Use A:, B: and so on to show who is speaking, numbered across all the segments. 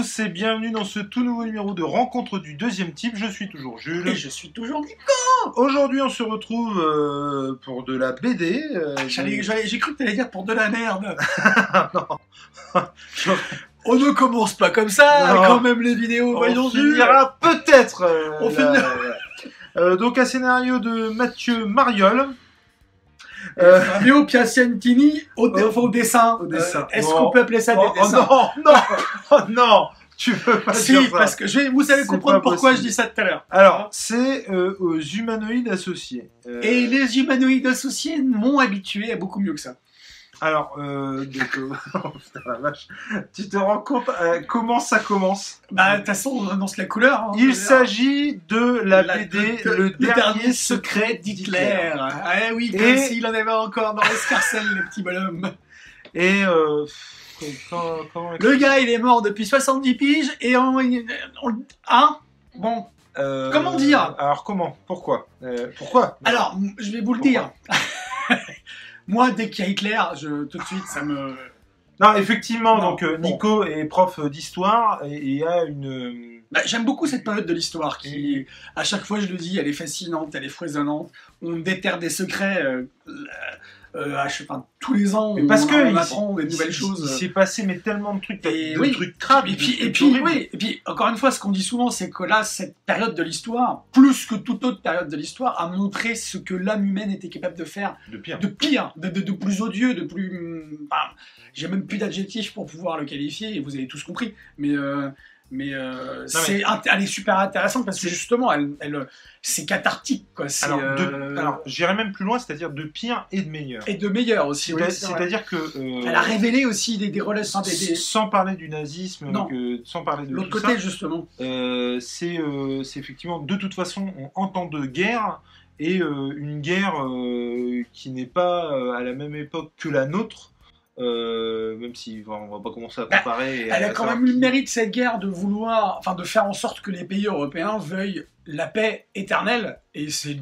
A: Tous et bienvenue dans ce tout nouveau numéro de Rencontre du deuxième type. Je suis toujours Jules.
B: Et je suis toujours Nico.
A: Aujourd'hui, on se retrouve euh, pour de la BD. euh,
B: J'ai cru que t'allais dire pour de la merde.
A: non.
B: On ne commence pas comme ça,
A: Non.
B: quand même les vidéos, voyons
A: on finira peut-être. euh,
B: On
A: la-
B: finira.
A: Euh, donc un scénario de Mathieu Mariol. Euh,
B: Fabio Piacentini au,
A: Oh.
B: dessin.
A: Au dessin.
B: Euh, Est-ce
A: Oh.
B: qu'on peut appeler ça
A: oh,
B: des
A: oh
B: dessins
A: non, non, oh non, tu peux pas
B: Si,
A: dire ça.
B: parce que je vais, vous allez comprendre pourquoi je dis ça tout à l'heure.
A: Alors, c'est euh, aux humanoïdes associés. Euh,
B: Et les humanoïdes associés m'ont habitué à beaucoup mieux que ça.
A: Alors, euh, donc, euh, oh, putain, la vache. tu te rends compte euh, comment ça commence
B: Bah, de toute façon, on annonce la couleur. hein.
A: Il s'agit de la,
B: La-
A: BD Le, dernier secret d'Hitler.
B: Ah oui,
A: Et-
B: comme s'il en avait encore dans l'escarcelle, le petit bonhomme.
A: Et euh, pff, comment- comment
B: Le gars, il est mort depuis 70 piges et on... on- hein? Bon,
A: Euh,
B: comment dire?
A: Alors comment? Pourquoi? Euh, Pourquoi?
B: Alors, m- je vais vous le dire. Moi, dès qu'il y a Hitler, je, tout de suite, ça me...
A: Non, effectivement,
B: Non,
A: donc euh,
B: bon.
A: Nico est prof d'histoire et et a une.
B: Bah, J'aime beaucoup cette période de l'histoire qui, à chaque fois, je le dis, elle est fascinante, elle est foisonnante. On déterre des secrets. euh, euh, à enfin, tous les ans,
A: Mais
B: on,
A: parce que
B: on
A: il
B: apprend des nouvelles choses.
A: Il s'est passé mais tellement de trucs,
B: Et
A: de
B: oui.
A: trucs crades.
B: Et puis,
A: de
B: et
A: trucs
B: puis,
A: horribles.
B: oui, et puis, encore une fois, ce qu'on dit souvent, c'est que là, cette période de l'histoire, plus que toute autre période de l'histoire, a montré ce que l'âme humaine était capable de faire
A: De pire.
B: de pire, de, de- de plus odieux, de plus. J'ai même plus d'adjectifs pour pouvoir le qualifier, et vous avez tous compris. Mais, euh, mais, euh, elle est super intéressante parce que justement, elle, elle, c'est cathartique. Quoi.
A: Alors,
B: euh,
A: alors j'irais même plus loin, c'est-à-dire de pire et de meilleur.
B: et de meilleur aussi. oui.
A: C'est-à-dire que. euh,
B: Elle a révélé aussi des, des relations. Des, des-
A: Sans parler du nazisme,
B: Non.
A: que- sans parler de
B: L'autre côté,
A: ça,
B: justement.
A: euh, c'est euh, c'est effectivement de toute façon en temps de guerre et une guerre qui n'est pas à la même époque que la nôtre, euh, même si on va pas commencer à
B: Bah,
A: comparer.
B: Elle
A: à
B: a quand même eu le mérite, cette guerre, de vouloir, enfin, de faire en sorte que les pays européens veuillent la paix éternelle. Et c'est,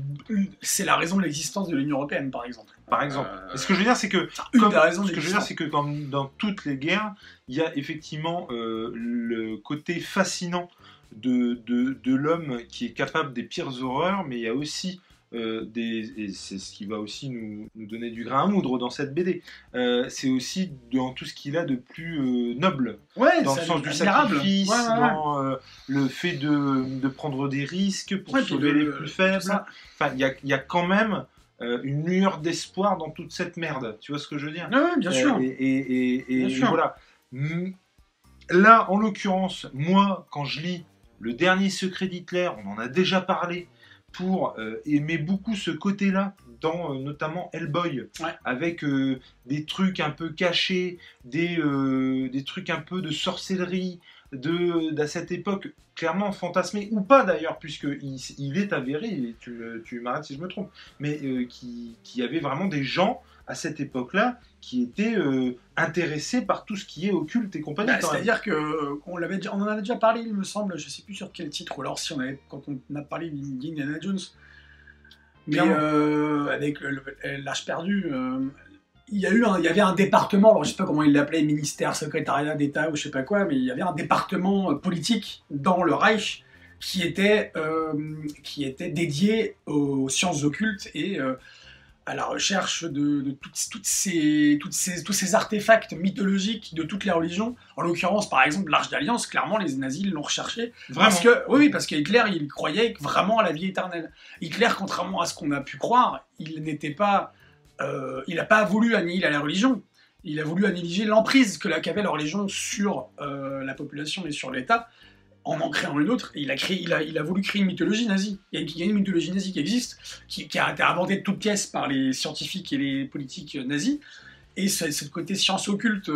B: c'est la raison de l'existence de l'Union européenne, par exemple.
A: Par exemple.
B: Euh,
A: Ce que je veux dire, c'est que
B: Une
A: Comme-
B: des raisons
A: ce que je veux dire, c'est que comme dans toutes les guerres, il y a effectivement euh, le côté fascinant de, de, de l'homme qui est capable des pires horreurs, mais il y a aussi euh, des. Et c'est ce qui va aussi nous, nous donner du grain à moudre dans cette BD. Euh, c'est aussi dans tout ce qu'il a de plus euh, noble,
B: Ouais,
A: dans le sens du sacrifice,
B: Ouais, ouais, ouais.
A: dans le fait de, de prendre des risques pour sauver
B: le-
A: les plus faibles. Enfin, il y a, il y a quand même euh, une lueur d'espoir dans toute cette merde. Tu vois ce que je veux dire?
B: Ouais, ouais, bien sûr.
A: euh, et, et- et- et
B: Bien sûr.
A: voilà. Mm, Là, en l'occurrence, moi, quand je lis Le dernier secret d'Hitler, on en a déjà parlé, pour euh, aimer beaucoup ce côté-là, dans euh, notamment Hellboy,
B: Ouais.
A: avec euh, des trucs un peu cachés, des, des trucs un peu de sorcellerie, de, d'à cette époque clairement fantasmé, ou pas d'ailleurs, puisqu'il il est avéré, et tu, tu m'arrêtes si je me trompe, mais euh, qui, qui avait vraiment des gens à cette époque-là qui étaient euh, intéressés par tout ce qui est occulte et compagnie.
B: Bah. C'est-à-dire que euh, on l'avait déjà, on en avait déjà parlé, il me semble, je sais plus sur quel titre, ou alors si on avait, quand on a parlé d'Indiana Jones, mais euh, avec l'âge perdu, il y a eu, un- il y avait un département, alors je sais pas comment il l'appelait, ministère, secrétariat d'État ou je sais pas quoi, mais il y avait un département euh, politique dans le Reich qui était, euh, qui était dédié aux sciences occultes et euh, à la recherche de, de toutes, toutes ces, toutes ces, tous ces artefacts mythologiques de toutes les religions. En l'occurrence, par exemple, l'Arche d'Alliance, clairement, les nazis l'ont recherché.
A: Vraiment.
B: Parce que, oui, parce qu'Hitler, il croyait vraiment à la vie éternelle. Hitler, contrairement à ce qu'on a pu croire, il n'était pas... euh, il n'a pas voulu annihiler la religion. Il a voulu annihiler l'emprise que qu'avait la religion sur euh, la population et sur l'État en en créant une autre. Il, a créé, il, a, il a voulu créer une mythologie nazie. Il y a une, mythologie nazie qui existe, qui, a été inventée de toutes pièces par les scientifiques et les politiques euh, nazis. Et ce, ce côté science occulte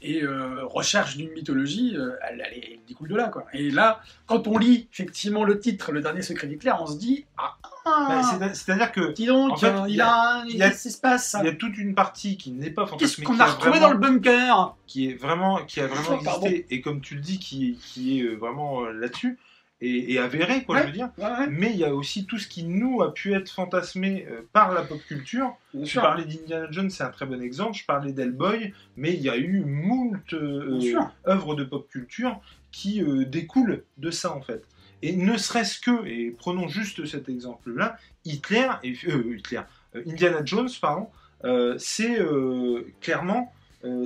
B: et recherche d'une mythologie, elle découle de là. Quoi. Et là, quand on lit effectivement le titre, Le dernier secret d'Hitler, on se dit Ah,
A: Bah, c'est- C'est-à-dire que
B: dis donc,
A: en fait,
B: euh,
A: il y a-
B: a,
A: il y a-
B: qu'est-ce qui se passe
A: il y a toute une partie qui n'est pas
B: Qu'est-ce
A: fantasmée,
B: qu'on a retrouvé
A: vraiment-
B: dans le bunker?
A: qui est vraiment qui a vraiment
B: Oh, pardon.
A: existé et comme tu le dis qui, qui est euh, vraiment euh, là-dessus et, et avéré, quoi,
B: Ouais.
A: je veux dire.
B: Ouais, ouais,
A: Mais il y a aussi tout ce qui nous a pu être fantasmé euh, par la pop culture.
B: bien
A: Je
B: sûr.
A: parlais d'Indiana Jones, c'est un très bon exemple. Je parlais d'Hellboy, mais il y a eu moult euh, œuvres de pop culture qui euh, découlent de ça en fait. Et ne serait-ce que, et prenons juste cet exemple-là, Hitler et euh, Hitler, euh, Indiana Jones, pardon, euh, c'est clairement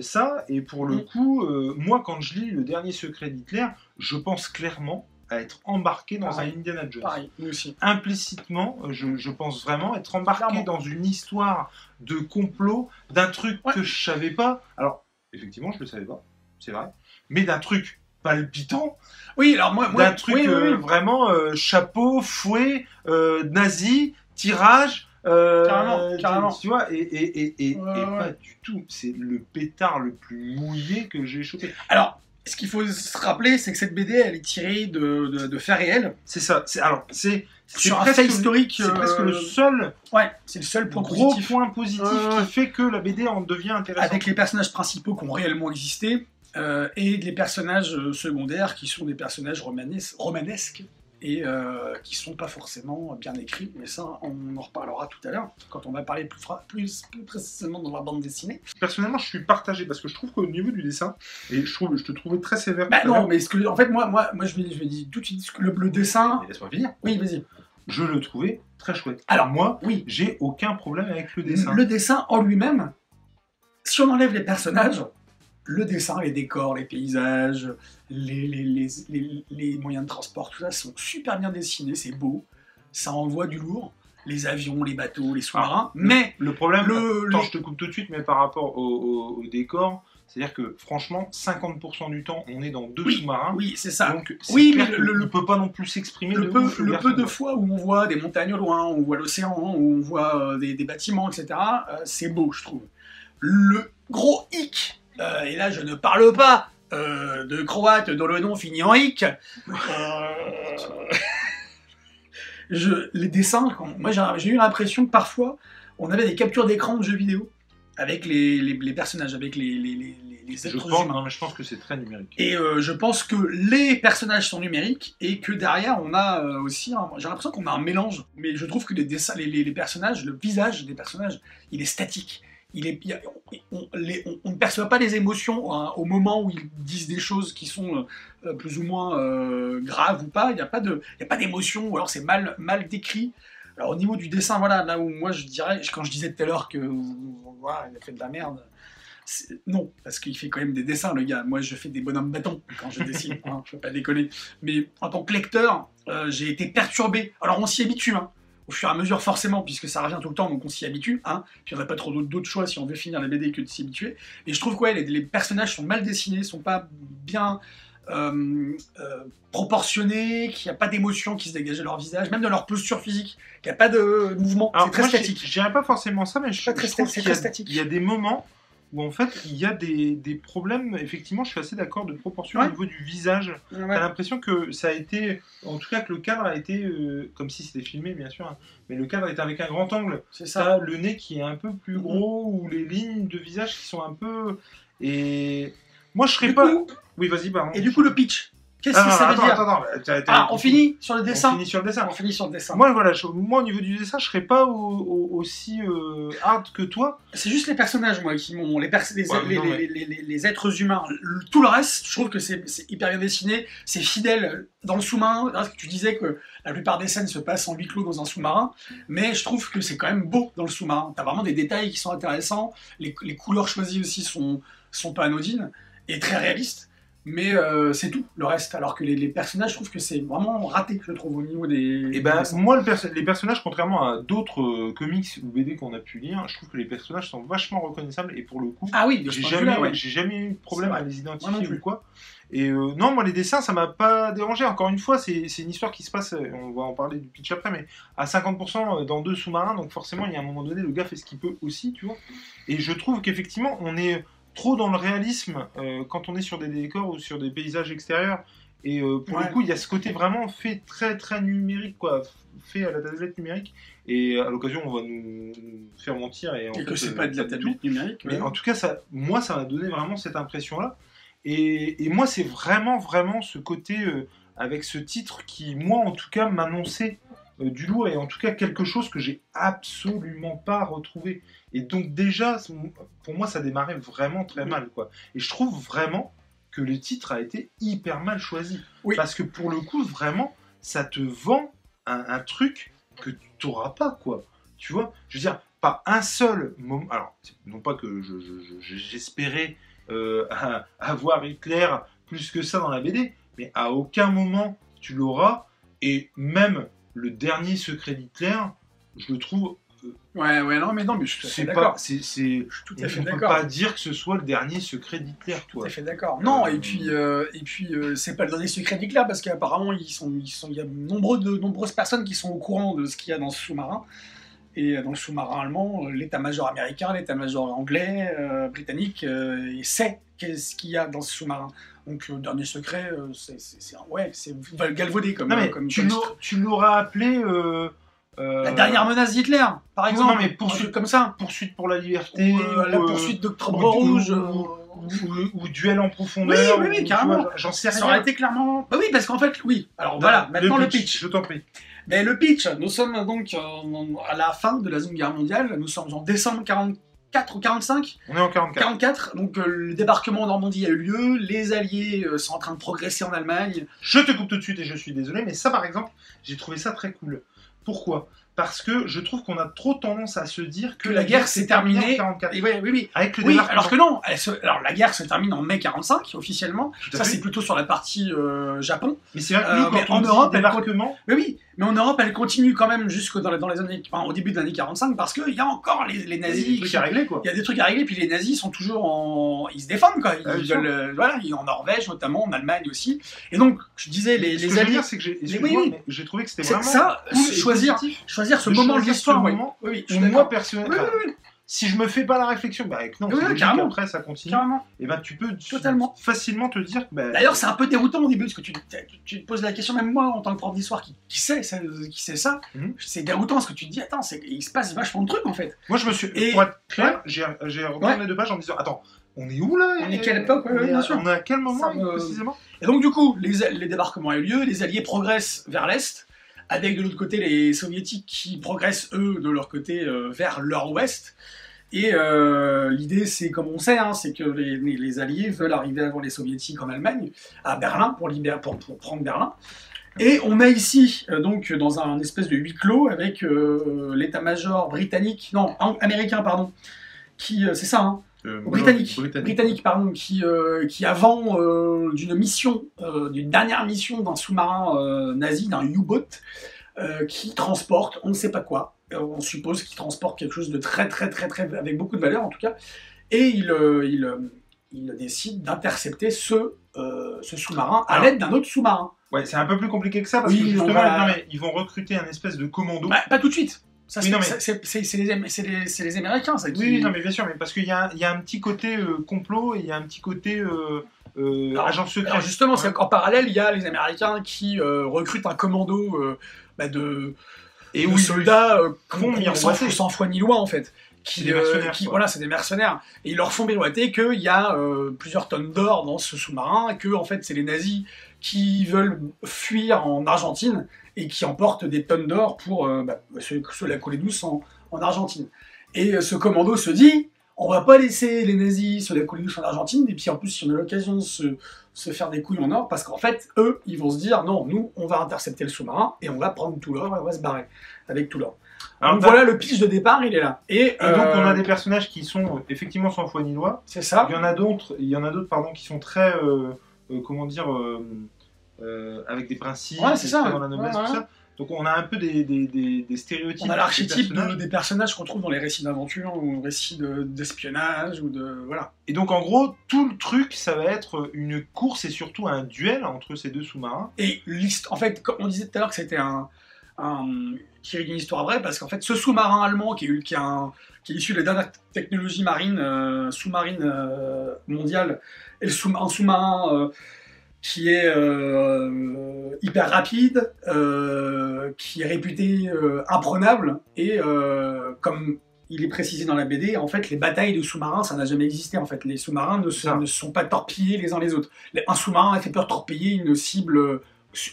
A: ça. Et pour le
B: Mm.
A: coup, moi, quand je lis le dernier secret d'Hitler, je pense clairement à être embarqué dans
B: Pareil.
A: un Indiana Jones
B: Pareil, nous aussi.
A: implicitement, je, je pense vraiment être embarqué
B: Clairement.
A: dans une histoire de complot, d'un truc
B: Ouais.
A: que je savais pas. Alors, effectivement, je le savais pas, c'est vrai, mais d'un truc palpitant,
B: Oui, alors moi, moi
A: d'un truc
B: oui, oui,
A: euh,
B: oui.
A: vraiment euh, chapeau, fouet, euh, nazi, tirage. euh,
B: Carrément, carrément.
A: Tu vois, et, et, et, et,
B: Ouais,
A: et
B: ouais.
A: pas du tout. C'est le pétard le plus mouillé que j'ai chopé.
B: Alors, ce qu'il faut se rappeler, c'est que cette BD, elle est tirée de, de, de faits réels.
A: C'est ça. C'est alors, c'est c'est
B: Sur un fait historique.
A: C'est presque le seul
B: Ouais, c'est le seul point
A: gros
B: positif.
A: point positif qui fait que la BD en devient intéressante.
B: Avec les personnages principaux qui ont réellement existé, euh, et les personnages euh, secondaires qui sont des personnages romanes- romanesques et euh, qui sont pas forcément bien écrits. Mais ça, on en reparlera tout à l'heure, quand on va parler plus, fra- plus, plus précisément dans la bande dessinée.
A: Personnellement, je suis partagé parce que je trouve qu'au niveau du dessin, et je trouve, je te trouvais très sévère.
B: Bah non, mais ce que, en fait, moi, moi, moi je vais dire tout de suite le, le dessin.
A: Laisse-moi finir.
B: Oui, vas-y.
A: Je le trouvais très chouette.
B: Alors,
A: moi,
B: Oui,
A: j'ai aucun problème avec le dessin.
B: Le dessin en lui-même, si on enlève les personnages, le dessin, les décors, les paysages, les, les, les, les- les moyens de transport, tout ça sont super bien dessinés, c'est beau, ça envoie du lourd, les avions, les bateaux, les sous-marins, mais
A: Le problème,
B: le,
A: attends, je te coupe tout de suite, mais par rapport au, au- au décor, c'est-à-dire que franchement, 50% du temps, on est dans deux
B: Oui,
A: sous-marins.
B: oui, c'est ça.
A: Donc,
B: Oui, mais le-
A: ne peut pas non plus s'exprimer
B: Le
A: de
B: peu, le de fois où on voit des montagnes au loin, où on voit l'océan, où on voit euh, des, des bâtiments, etc., euh, c'est beau, je trouve. Le gros hic, euh, et là je ne parle pas euh, de croate dont le nom finit en hic, je, les dessins, quand- moi j'ai eu l'impression que parfois on avait des captures d'écran de jeux vidéo avec les, les- les personnages, avec les, les,
A: Je pense,
B: humains.
A: non, mais je pense que c'est très numérique.
B: Et euh, je pense que les personnages sont numériques et que derrière on a euh, aussi, j'ai l'impression qu'on a un mélange. Mais je trouve que les dessins, les, les- les personnages, le visage des personnages, il est statique. On, ne perçoit pas les émotions hein, au moment où ils disent des choses qui sont euh, plus ou moins euh, graves ou pas. Il n'y a pas d'émotion ou alors c'est mal, décrit. Alors au niveau du dessin, voilà, là où moi je dirais, quand je disais tout à l'heure que a fait de la merde, non, parce qu'il fait quand même des dessins, le gars. Moi, je fais des bonhommes bâtons quand je dessine, hein, je peux pas déconner. Mais en tant que lecteur, euh, j'ai été perturbé. Alors on s'y habitue, hein, au fur et à mesure forcément, puisque ça revient tout le temps, donc on s'y habitue. Hein, puis on n'a pas trop d'autres choix si on veut finir la BD que de s'y habituer. Et je trouve que ouais, les, les personnages sont mal dessinés, sont pas bien euh, euh, proportionnés, qu'il n'y a pas d'émotion qui se dégage de leur visage, même de leur posture physique, qu'il n'y a pas de mouvement. C'est très statique.
A: Je dirais pas forcément ça, mais je,
B: Pas très
A: je trouve qu'il y a-
B: très statique.
A: Il y a des moments où en fait il y a des, des problèmes. Effectivement, je suis assez d'accord de proportion
B: Ouais.
A: au niveau du visage.
B: Ouais.
A: T'as l'impression que ça a été, en tout cas que le cadre a été, euh, comme si c'était filmé bien sûr, hein, mais le cadre était avec un grand angle.
B: C'est ça.
A: T'as le nez qui est un peu plus
B: Mhm.
A: gros ou les lignes de visage qui sont un peu et moi je serais
B: Du
A: pas.
B: coup-
A: Oui, vas-y, pardon.
B: Et du coup, le pitch, qu'est-ce
A: Ah,
B: que
A: non,
B: ça veut
A: attends,
B: dire
A: attends, attends,
B: Ah, on finit sur le
A: on
B: dessin
A: finit sur le dessin.
B: On finit sur le dessin.
A: Moi, voilà, je- moi au niveau du dessin, je serais pas au- au- aussi euh, hard que toi.
B: C'est juste les personnages, moi, qui m'ont. Les, pers- les,
A: Ouais,
B: les-
A: non,
B: les-
A: mais-
B: les- les- les êtres humains. Le- tout le reste, je trouve que c'est hyper bien dessiné. C'est fidèle dans le sous-marin. Tu disais que la plupart des scènes se passent en huis clos dans un sous-marin. Mais je trouve que c'est quand même beau dans le sous-marin. T'as vraiment des détails qui sont intéressants. Les, les couleurs choisies aussi sont, sont pas anodines et très réalistes. Mais euh, c'est tout, le reste. Alors que les, les personnages, je trouve que c'est vraiment raté, je trouve, au niveau des.
A: Et
B: des
A: ben, moi, le perso- les personnages, contrairement à d'autres euh, comics ou BD qu'on a pu lire, je trouve que les personnages sont vachement reconnaissables et pour le coup,
B: Ah oui,
A: j'ai jamais,
B: ouais.
A: eu de problème à les identifier ou quoi. Et euh, non, moi, les dessins, ça m'a pas dérangé. Encore une fois, c'est une histoire qui se passe, on va en parler du pitch après, mais à 50% dans deux sous-marins, donc forcément, il y a un moment donné, le gars fait ce qu'il peut aussi, tu vois. Et je trouve qu'effectivement, on est trop dans le réalisme euh, quand on est sur des décors ou sur des paysages extérieurs. Et euh, pour
B: Ouais.
A: le coup, il y a ce côté vraiment fait très très numérique, quoi, fait à la tablette numérique. Et à l'occasion, on va nous, faire mentir. Et, en
B: Et
A: fait,
B: que c'est
A: euh,
B: pas de la tablette numérique.
A: Mais
B: ouais.
A: en tout cas, ça, moi, ça m'a donné vraiment cette impression-là. Et, et moi, c'est vraiment, vraiment ce côté avec ce titre qui, moi en tout cas, m'annonçait du lourd et en tout cas quelque chose que j'ai absolument pas retrouvé. Et donc déjà, pour moi, ça démarrait vraiment très mal, quoi. Et je trouve vraiment que le titre a été hyper mal choisi.
B: Oui.
A: Parce que pour le coup, vraiment, ça te vend un, un truc que tu n'auras pas, quoi. Tu vois? Je veux dire, pas un seul moment. Alors, non pas que je- je- je- j'espérais euh, avoir Hitler plus que ça dans la BD, mais à aucun moment tu l'auras. Et même le dernier secret d'Hitler, je le trouve.
B: Ouais, ouais, non, mais non, mais je suis tout à fait
A: C'est
B: d'accord.
A: pas. C'est. c'est-
B: Je suis tout
A: On
B: à fait
A: ne peut pas dire que ce soit le dernier secret d'Hitler,
B: Tout
A: quoi.
B: à fait d'accord. Non,
A: Euh,
B: et puis, euh, et puis euh, c'est pas le dernier secret d'Hitler parce qu'apparemment, ils sont, ils sont, il y a nombreux de, nombreuses personnes qui sont au courant de ce qu'il y a dans ce sous-marin. Et euh, dans le sous-marin allemand, euh, l'état-major américain, l'état-major anglais, euh, britannique, euh, sait qu'est-ce qu'il y a dans ce sous-marin. Donc, le dernier secret, euh, c'est, c'est, c'est ouais, c'est galvaudé comme,
A: Non, mais
B: comme,
A: tu l'auras appelé. euh, euh,
B: La dernière menace d'Hitler, par
A: non,
B: exemple.
A: mais
B: un
A: poursuite-
B: comme ça.
A: Poursuite pour la liberté.
B: Ou, euh, la
A: ou, euh,
B: poursuite d'Octobre
A: ou-
B: Rouge.
A: ou-
B: euh,
A: ou, ou duel en profondeur.
B: Oui, oui, oui, carrément.
A: vois, J'en sais
B: Ça aurait
A: rien.
B: été clairement. Bah oui, parce qu'en fait, oui. Alors voilà, maintenant le pitch.
A: Je t'en prie.
B: Mais le pitch, nous sommes donc euh, à la fin de la Seconde Guerre mondiale, nous sommes en décembre 44 ou 45
A: On est en 44.
B: 44, donc euh, le débarquement en Normandie a eu lieu, les Alliés euh, sont en train de progresser en Allemagne.
A: Je te coupe tout de suite et je suis désolé, mais ça par exemple, j'ai trouvé ça très cool. Pourquoi? Parce que je trouve qu'on a trop tendance à se dire que,
B: Que la guerre s'est terminée.
A: en 44.
B: Et ouais, oui, oui.
A: Avec le
B: Oui, alors que non, elle se- alors la guerre se termine en mai 45 officiellement. Ça c'est plutôt sur la partie euh, Japon.
A: Mais c'est vrai que
B: Euh, mais en Europe, elle
A: débarquement,
B: Mais oui, mais en Europe elle continue quand même jusque dans les, dans les années, enfin, au début des années 45 parce qu'il y a encore les, les
A: il y a
B: nazis
A: des trucs à régler quoi.
B: Il y a des trucs à régler, puis les nazis sont toujours en. Ils se défendent, quoi. Ils
A: Ah, sûr.
B: veulent, euh, voilà, ils- en Norvège notamment, en Allemagne aussi. Et donc, je disais, les,
A: Ce que
B: les
A: je veux
B: alliés.
A: dire, c'est que j'ai
B: oui, oui.
A: trouvé que c'était vraiment
B: ça, choisir, choisir ce
A: de
B: moment de l'histoire, oui. Oui, oui,
A: moi personnellement, si je me fais pas la réflexion, bah non,
B: carrément.
A: après ça continue.
B: carrément.
A: Et ben tu peux
B: Totalement.
A: facilement te dire bah,
B: D'ailleurs, c'est un peu déroutant au début, parce que tu, te poses la question, même moi, en tant que prof d'histoire qui, qui sait, ça- qui sait ça,
A: Mhm.
B: c'est déroutant, parce que tu te dis, attends, il se passe vachement de trucs, en fait.
A: moi je me suis
B: Et-
A: pour être clair, j'ai j'ai retourné deux pages en me disant attends, on est où là?
B: On est quelle époque? Ouais,
A: on
B: ouais,
A: est
B: bien
A: à-
B: sûr.
A: On est à quel moment
B: Ça
A: précisément?
B: Et donc, du coup, les, les débarquements ont eu lieu, les Alliés progressent vers l'Est, avec de l'autre côté les Soviétiques qui progressent, eux, de leur côté, euh, vers l'Ouest. Et euh, l'idée, c'est, comme on sait, hein, c'est que les, les- Alliés veulent arriver avant les Soviétiques en Allemagne, à Berlin, pour, libérer, pour, pour prendre Berlin. Et on est ici, euh, donc, dans un espèce de huis clos, avec l'état-major britannique, non, am- américain, pardon, qui, c'est ça, hein, britannique,
A: Britannique.
B: britannique, pardon, qui, euh, qui avant euh, d'une mission, euh, d'une dernière mission d'un sous-marin euh, nazi, d'un U-boat, euh, qui transporte, on ne sait pas quoi, Euh, on suppose qu'il transporte quelque chose de très très très très, avec beaucoup de valeur en tout cas, et il, euh, il, euh, il décide d'intercepter ce, euh, ce sous-marin à l'aide d'un autre sous-marin.
A: Ouais, c'est un peu plus compliqué que ça parce
B: Oui,
A: que justement,
B: va-
A: non, mais ils vont recruter un espèce de commando.
B: Bah, pas tout de suite. Ça, c'est
A: non, mais-
B: les, les- Américains, ça. Qui...
A: Oui, non, mais bien sûr, mais parce qu'il y, a un- il y a un petit côté euh, complot et il y a un petit côté euh, euh,
B: Alors,
A: agent secret.
B: Alors justement,
A: Ouais.
B: qu'en parallèle, il y a les Américains qui recrutent un commando bah, de,
A: et
B: de soldats qu'on- sans foi ni loi en fait. Qui,
A: des
B: euh, qui- voilà, c'est des mercenaires. Et ils leur font miroiter qu'il y a euh, plusieurs tonnes d'or dans ce sous-marin, et que en fait c'est les nazis qui veulent fuir en Argentine et qui emportent des tonnes d'or pour euh, bah, se, se la coller douce en, en Argentine. Et euh, ce commando se dit, on va pas laisser les nazis se la coller douce en Argentine, et puis en plus si on a l'occasion de se, se faire des couilles en or, parce qu'en fait, eux, ils vont se dire, non, nous, on va intercepter le sous-marin, et on va prendre tout l'or, et on va se barrer avec tout l'or.
A: Alors,
B: Donc
A: t'as-
B: voilà, le pitch de départ, il est là. Et,
A: Et donc on a
B: euh,
A: des personnages qui sont effectivement sans foi ni loi.
B: C'est ça.
A: Il y en a d'autres, il y en a d'autres pardon qui sont très euh, euh, comment dire euh, euh, avec des principes,
B: Ouais, c'est ça,
A: dans la noblesse,
B: Ouais,
A: tout ça. Donc on a un peu des, des, des, des stéréotypes.
B: On a
A: des
B: l'archétype des personnages qu'on trouve dans les récits d'aventure ou récits de- d'espionnage ou de voilà.
A: Et donc en gros tout le truc ça va être une course et surtout un duel entre ces deux sous-marins.
B: Et en fait, comme on disait tout à l'heure que c'était un, un tiré d'une histoire vraie, parce qu'en fait, ce sous-marin allemand qui est, qui est un- qui est issu des dernières technologies marines, euh, sous-marines euh, mondiales, et le sous- un sous-marin euh, qui est euh, hyper rapide, euh, qui est réputé imprenable, et comme il est précisé dans la BD, en fait, les batailles de sous-marins, ça n'a jamais existé. En fait, les sous-marins ne, se- ne sont pas torpillés les uns les autres. Un sous-marin a fait peur de torpiller une cible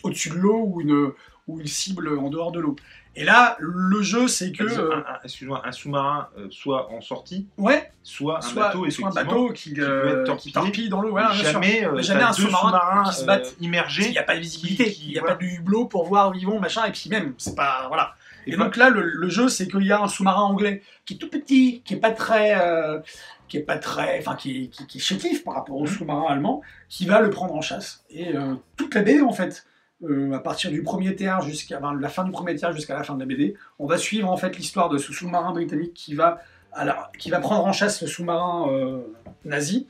B: au-dessus de l'eau ou une, ou une cible en dehors de l'eau. Et là, le jeu, c'est que. Euh,
A: Excuse-moi, un sous-marin, euh, soit en sortie,
B: ouais,
A: soit un
B: soit,
A: bateau,
B: soit un bateau qui,
A: peut
B: euh,
A: être
B: qui
A: torpillé.
B: torpille dans l'eau. Voilà,
A: jamais, euh,
B: un sous-marin qui se
A: euh,
B: battent.
A: immergés.
B: Il n'y a pas de visibilité, il n'y a
A: voilà.
B: pas de hublot pour voir où ils vont, machin, et puis même, c'est pas. Voilà. Et,
A: Et
B: donc là, le, le jeu, c'est qu'il y a un sous-marin anglais qui est tout petit, qui est pas très. euh, qui est pas très. Enfin, qui, est- qui, qui est chétif par rapport au
A: Mhm.
B: sous-marin allemand, qui va le prendre en chasse. Et euh, toute la BD, en fait, euh, à partir du premier tiers jusqu'à enfin, la fin du premier tiers jusqu'à la fin de la BD, on va suivre en fait l'histoire de ce sous-marin britannique qui va, la- qui va prendre en chasse le sous-marin euh, nazi.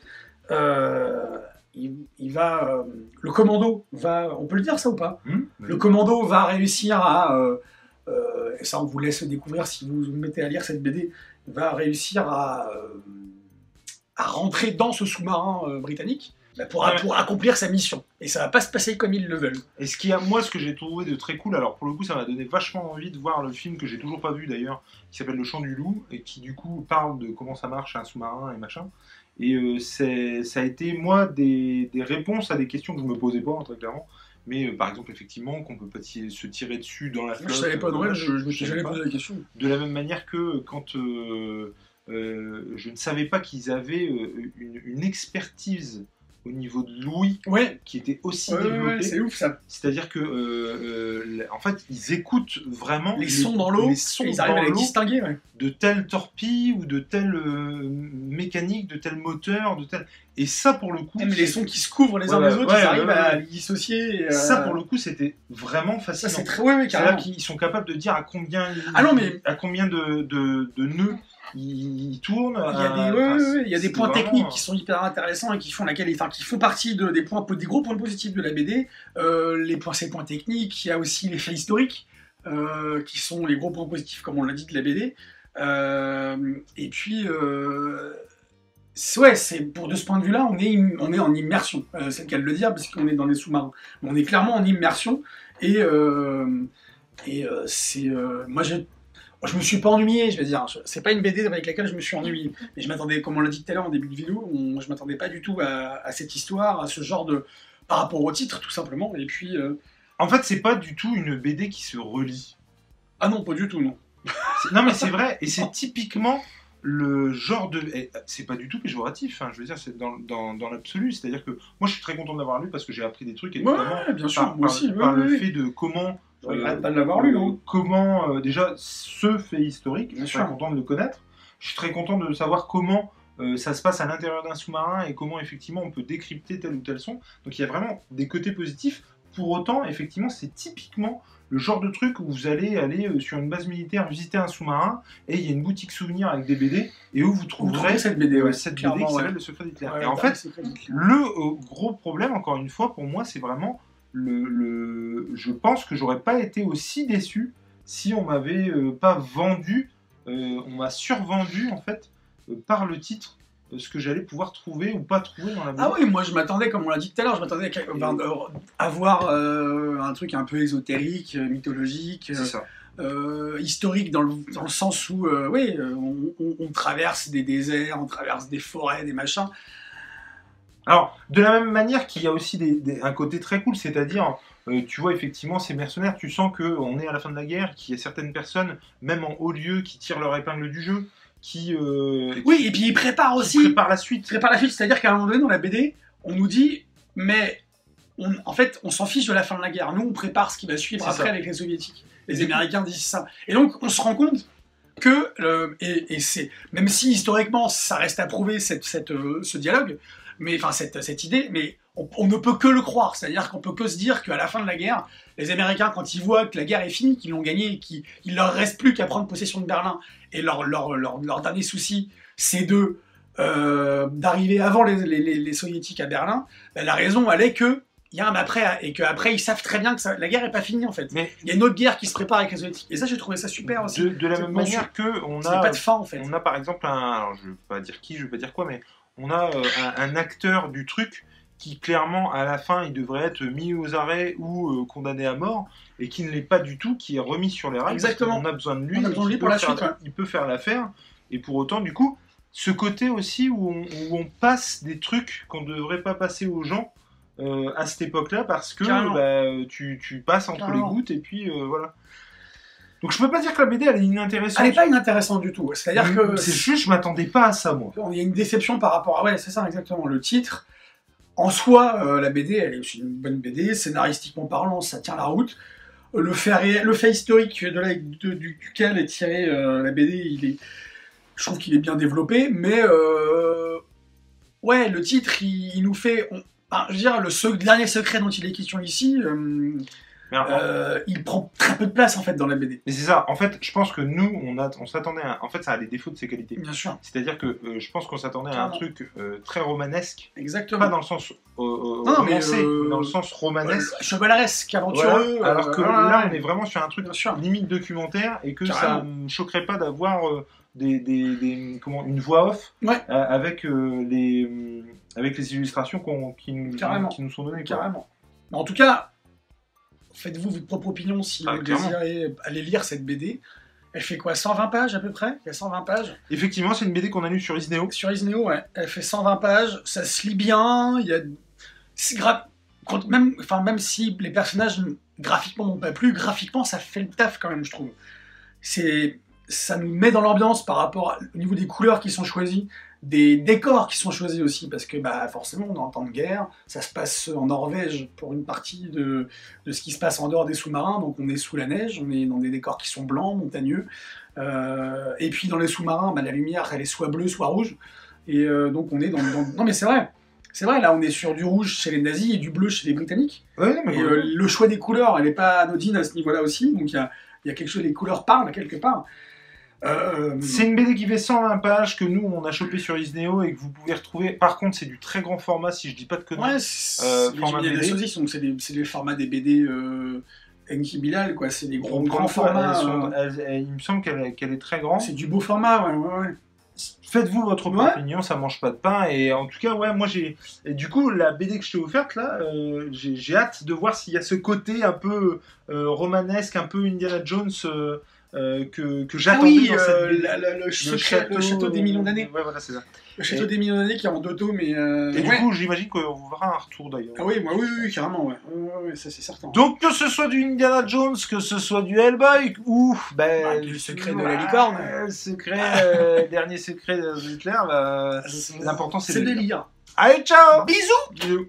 B: Euh, il, il va, le commando va, on peut le dire ça ou pas?
A: Hum,
B: Le commando va réussir à, euh, et ça on vous laisse découvrir si vous vous mettez à lire cette BD, va réussir à, euh, à rentrer dans ce sous-marin euh, britannique bah, pour,
A: Ouais.
B: pour accomplir sa mission. Et ça va pas se passer comme ils le veulent.
A: Et ce qui a, moi, ce que j'ai trouvé de très cool, alors pour le coup, ça m'a donné vachement envie de voir le film que j'ai toujours pas vu d'ailleurs, qui s'appelle Le Chant du Loup, et qui du coup parle de comment ça marche un sous-marin et machin. Et euh, ça a été, moi, des, des réponses à des questions que je me posais pas, hein, très clairement. Mais euh, par exemple, effectivement, qu'on peut pas se tirer dessus dans la flotte.
B: je savais pas de je, je me
A: je
B: suis
A: savais
B: jamais
A: pas.
B: posé la question.
A: De la même manière que quand euh, euh, je ne savais pas qu'ils avaient une, une expertise au niveau de l'ouïe
B: Ouais,
A: qui était aussi
B: ouais, ouais, c'est ouf ça.
A: C'est-à-dire que, euh, euh, en fait, ils écoutent vraiment
B: Les sons dans l'eau,
A: les sons
B: ils arrivent
A: dans
B: à les distinguer.
A: de telle torpille ou de telle euh, mécanique, de tel moteur, de tel. Et ça, pour le coup,
B: Même les sons qui se couvrent les uns les autres, ils arrivent à les dissocier. et,
A: ça, pour le coup, c'était vraiment
B: ça,
A: fascinant.
B: c'est très. Ouais, ouais,
A: C'est-à-dire
B: carrément.
A: qu'ils sont capables de dire à combien, ils-
B: Ah non, mais-
A: à combien de, de, de nœuds ils tournent.
B: Il y a
A: euh,
B: des,
A: enfin,
B: il y a des points
A: vraiment,
B: techniques qui sont hyper intéressants et qui font, laquelle, enfin, qui font partie de, des, points, des gros points positifs de la BD. Euh, les points, ces points techniques, il y a aussi les faits historiques, euh, qui sont les gros points positifs, comme on l'a dit, de la BD. Euh, et puis, euh, ouais, c'est, pour de ce point de vue-là, on est, im- on est en immersion. Euh, c'est le cas de le dire, parce qu'on est dans les sous-marins. On est clairement en immersion. Et, euh, et euh, c'est. euh, moi, j'ai je me suis pas ennuyé, je vais dire. C'est pas une BD avec laquelle je me suis ennuyé. Mais je m'attendais, comme on l'a dit tout à l'heure en début de vidéo, on- je m'attendais pas du tout à, à cette histoire, à ce genre de. par rapport au titre, tout simplement. Et puis. euh,
A: En fait, c'est pas du tout une BD qui se relie.
B: Ah non, pas du tout, non.
A: Non, mais c'est vrai, et c'est typiquement le genre de. et C'est pas du tout péjoratif, hein, je veux dire, c'est dans, dans, dans l'absolu. C'est-à-dire que moi, je suis très content de l'avoir lu parce que j'ai appris des trucs, et
B: Ouais,
A: notamment
B: ouais, bien sûr,
A: par,
B: moi
A: par-
B: aussi.
A: par
B: ouais,
A: le
B: ouais,
A: fait de comment.
B: Je regrette pas de l'avoir lu, hein.
A: Comment, euh, déjà, ce fait historique, je suis content de le connaître. Je suis très content de savoir comment. euh, ça se passe à l'intérieur d'un sous-marin et comment effectivement on peut décrypter tel ou tel son. Donc il y a vraiment des côtés positifs. Pour autant, effectivement, c'est typiquement le genre de truc où vous allez aller euh, sur une base militaire visiter un sous-marin et il y a une boutique souvenir avec des BD et où vous trouverez
B: cette BD, ouais.
A: cette BD qui
B: ouais.
A: s'appelle Le secret d'Hitler.
B: Ouais,
A: et en fait, le euh, gros problème, encore une fois, pour moi, c'est vraiment le, le- Je pense que j'aurais pas été aussi déçu si on m'avait euh, pas vendu, euh, on m'a survendu en fait euh, par le titre ce que j'allais pouvoir trouver ou pas trouver dans la BD.
B: Ah oui, moi je m'attendais, comme on l'a dit tout à l'heure, je m'attendais à, enfin, à voir euh, un truc un peu ésotérique, mythologique,
A: ça.
B: historique dans le, dans le sens où, oui, on, on- on traverse des déserts, on traverse des forêts, des machins.
A: Alors, de la même manière qu'il y a aussi des- des- un côté très cool, c'est-à-dire, euh, tu vois effectivement ces mercenaires, tu sens qu'on est à la fin de la guerre, qu'il y a certaines personnes, même en haut lieu, qui tirent leur épingle du jeu, qui, euh,
B: Oui, et puis il prépare
A: qui
B: aussi,
A: préparent la suite.
B: il prépare la suite, c'est-à-dire qu'à un moment donné dans la BD, on nous dit, mais on- en fait, on s'en fiche de la fin de la guerre. Nous, on prépare ce qui va suivre après
A: ça.
B: avec les soviétiques. Les Américains disent ça. Et donc, on se rend compte que, euh, et, et c'est, même si historiquement, ça reste à prouver cette, cette, euh, ce dialogue, mais enfin cette, cette idée, mais on, on ne peut que le croire. C'est-à-dire qu'on peut que se dire qu'à la fin de la guerre, les Américains, quand ils voient que la guerre est finie, qu'ils l'ont gagnée, qu'il il leur reste plus qu'à prendre possession de Berlin, et leur, leur, leur, leur dernier souci, c'est de euh, d'arriver avant les, les, les- les soviétiques à Berlin, ben, la raison elle est que il y a un après et qu'après ils savent très bien que ça- la guerre est pas finie en fait.
A: Mais
B: Il y a une autre guerre qui se prépare avec les soviétiques. Et ça j'ai trouvé ça super aussi.
A: de, de la même manière que on
B: a
A: a,
B: pas de fin en fait.
A: on a par exemple un, alors je vais pas dire qui, je vais pas dire quoi, mais on a euh, un, acteur du truc qui clairement à la fin il devrait être mis aux arrêts ou euh, condamné à mort et qui ne l'est pas du tout, qui est remis sur les rails. parce
B: Exactement.
A: qu'on a besoin de lui.
B: On a besoin de lui pour la
A: faire-
B: suite, ouais.
A: Il peut faire l'affaire et pour autant du coup ce côté aussi où on, où on passe des trucs qu'on ne devrait pas passer aux gens. euh, à cette époque-là parce que bah, tu, tu passes entre
B: Carrément.
A: les gouttes et puis euh, voilà. Donc je peux pas dire que la BD elle est inintéressante.
B: Elle n'est pas inintéressante du tout. C'est-à-dire que
A: c'est juste je m'attendais pas à ça moi.
B: il y a une déception par rapport à. Ouais, c'est ça exactement. Le titre, en soi, euh, la BD, elle est aussi une bonne BD. Scénaristiquement parlant, ça tient la route. Euh, Le fait, réel- le fait historique de la- de- du, duquel est tiré euh, la BD, il est, je trouve qu'il est bien développé, mais euh, ouais, le titre, il, il nous fait. on- je veux dire, le dernier secret dont il est question ici, euh, il prend très peu de place en fait dans la BD.
A: Mais c'est ça, en fait, je pense que nous, on, a, on s'attendait à... En fait, ça a des défauts de ses qualités.
B: Bien sûr,
A: C'est-à-dire que euh, je pense qu'on s'attendait à un truc euh, très romanesque,
B: exactement.
A: pas dans le sens
B: Non, mais,
A: romancé, mais dans le sens romanesque.
B: Chevaleresque, aventureux.
A: Voilà. Alors que là, on est vraiment sur un truc limite documentaire et que ça me choquerait pas d'avoir des, des, des- comment, une voix off
B: Ouais.
A: avec, les, avec les illustrations qui, nous,
B: Carrément.
A: qui nous sont données. quoi.
B: Carrément. Mais en tout cas, faites-vous votre propre opinion si
A: Ah,
B: vous
A: clairement.
B: désirez aller lire cette BD. Elle fait quoi 120 pages à peu près? Il y a 120 pages?
A: Effectivement, c'est une BD qu'on a lue sur Isneo.
B: Sur Isneo, ouais. Elle fait 120 pages. Ça se lit bien. Il y a. gra- Même, enfin, même si les personnages graphiquement m'ont pas plu, graphiquement ça fait le taf quand même, je trouve. C'est, ça nous met dans l'ambiance par rapport à- au niveau des couleurs qui sont choisies, des décors qui sont choisis aussi, parce que bah, forcément on est en temps de guerre, ça se passe en Norvège pour une partie de, de ce qui se passe en dehors des sous-marins, donc on est sous la neige, on est dans des décors qui sont blancs, montagneux, Euh, et puis dans les sous-marins, bah, la lumière elle est soit bleue, soit rouge, et euh, donc on est dans, dans- Non mais c'est vrai, c'est vrai, là on est sur du rouge chez les nazis et du bleu chez les britanniques.
A: Ouais, non, mais
B: Et euh, le choix des couleurs, elle n'est pas anodine à ce niveau-là aussi. Donc il y a, il y a quelque chose, les couleurs parlent quelque part. Euh,
A: C'est une BD qui fait 120 pages que nous on a chopé sur Isneo et que vous pouvez retrouver. Par contre, c'est du très grand format si je dis pas de conneries.
B: ouais, c'est
A: Euh,
B: les
A: BD.
B: Dessosis, donc c'est des, c'est des formats des BD euh, Enki Bilal, quoi. C'est des gros, grands formats.
A: elles sont-
B: euh,
A: elles- elles- il me semble qu'elle est, qu'elle est très grande.
B: c'est du beau format, ouais, ouais, ouais.
A: Faites-vous votre
B: Ouais.
A: opinion, ça mange pas de pain. Et en tout cas, ouais, moi j'ai. Et du coup, la BD que je t'ai offerte là, euh, j'ai hâte de voir s'il y a ce côté un peu euh, romanesque, un peu Indiana Jones euh, euh, que, que
B: Ah
A: j'attendais
B: oui,
A: dans cette
B: euh,
A: BD.
B: la- la- le, secret- le château des millions d'années.
A: Ouais, voilà, c'est ça.
B: Le château
A: Et-
B: des millions d'années qui est en deux tomes, mais. euh,
A: Et du
B: ouais.
A: coup, j'imagine qu'on verra un retour d'ailleurs.
B: Ah oui, moi, oui, oui, carrément, ouais. Ça c'est certain.
A: Donc que ce soit du Indiana Jones, que ce soit du Hellboy, ou ben,
B: Bah, du secret de la licorne.
A: le secret, euh, dernier secret de Hitler, bah, l'important c'est
B: c'est
A: de
B: de
A: lire.
B: lire.
A: Allez, ciao
B: Bisous
A: Bisous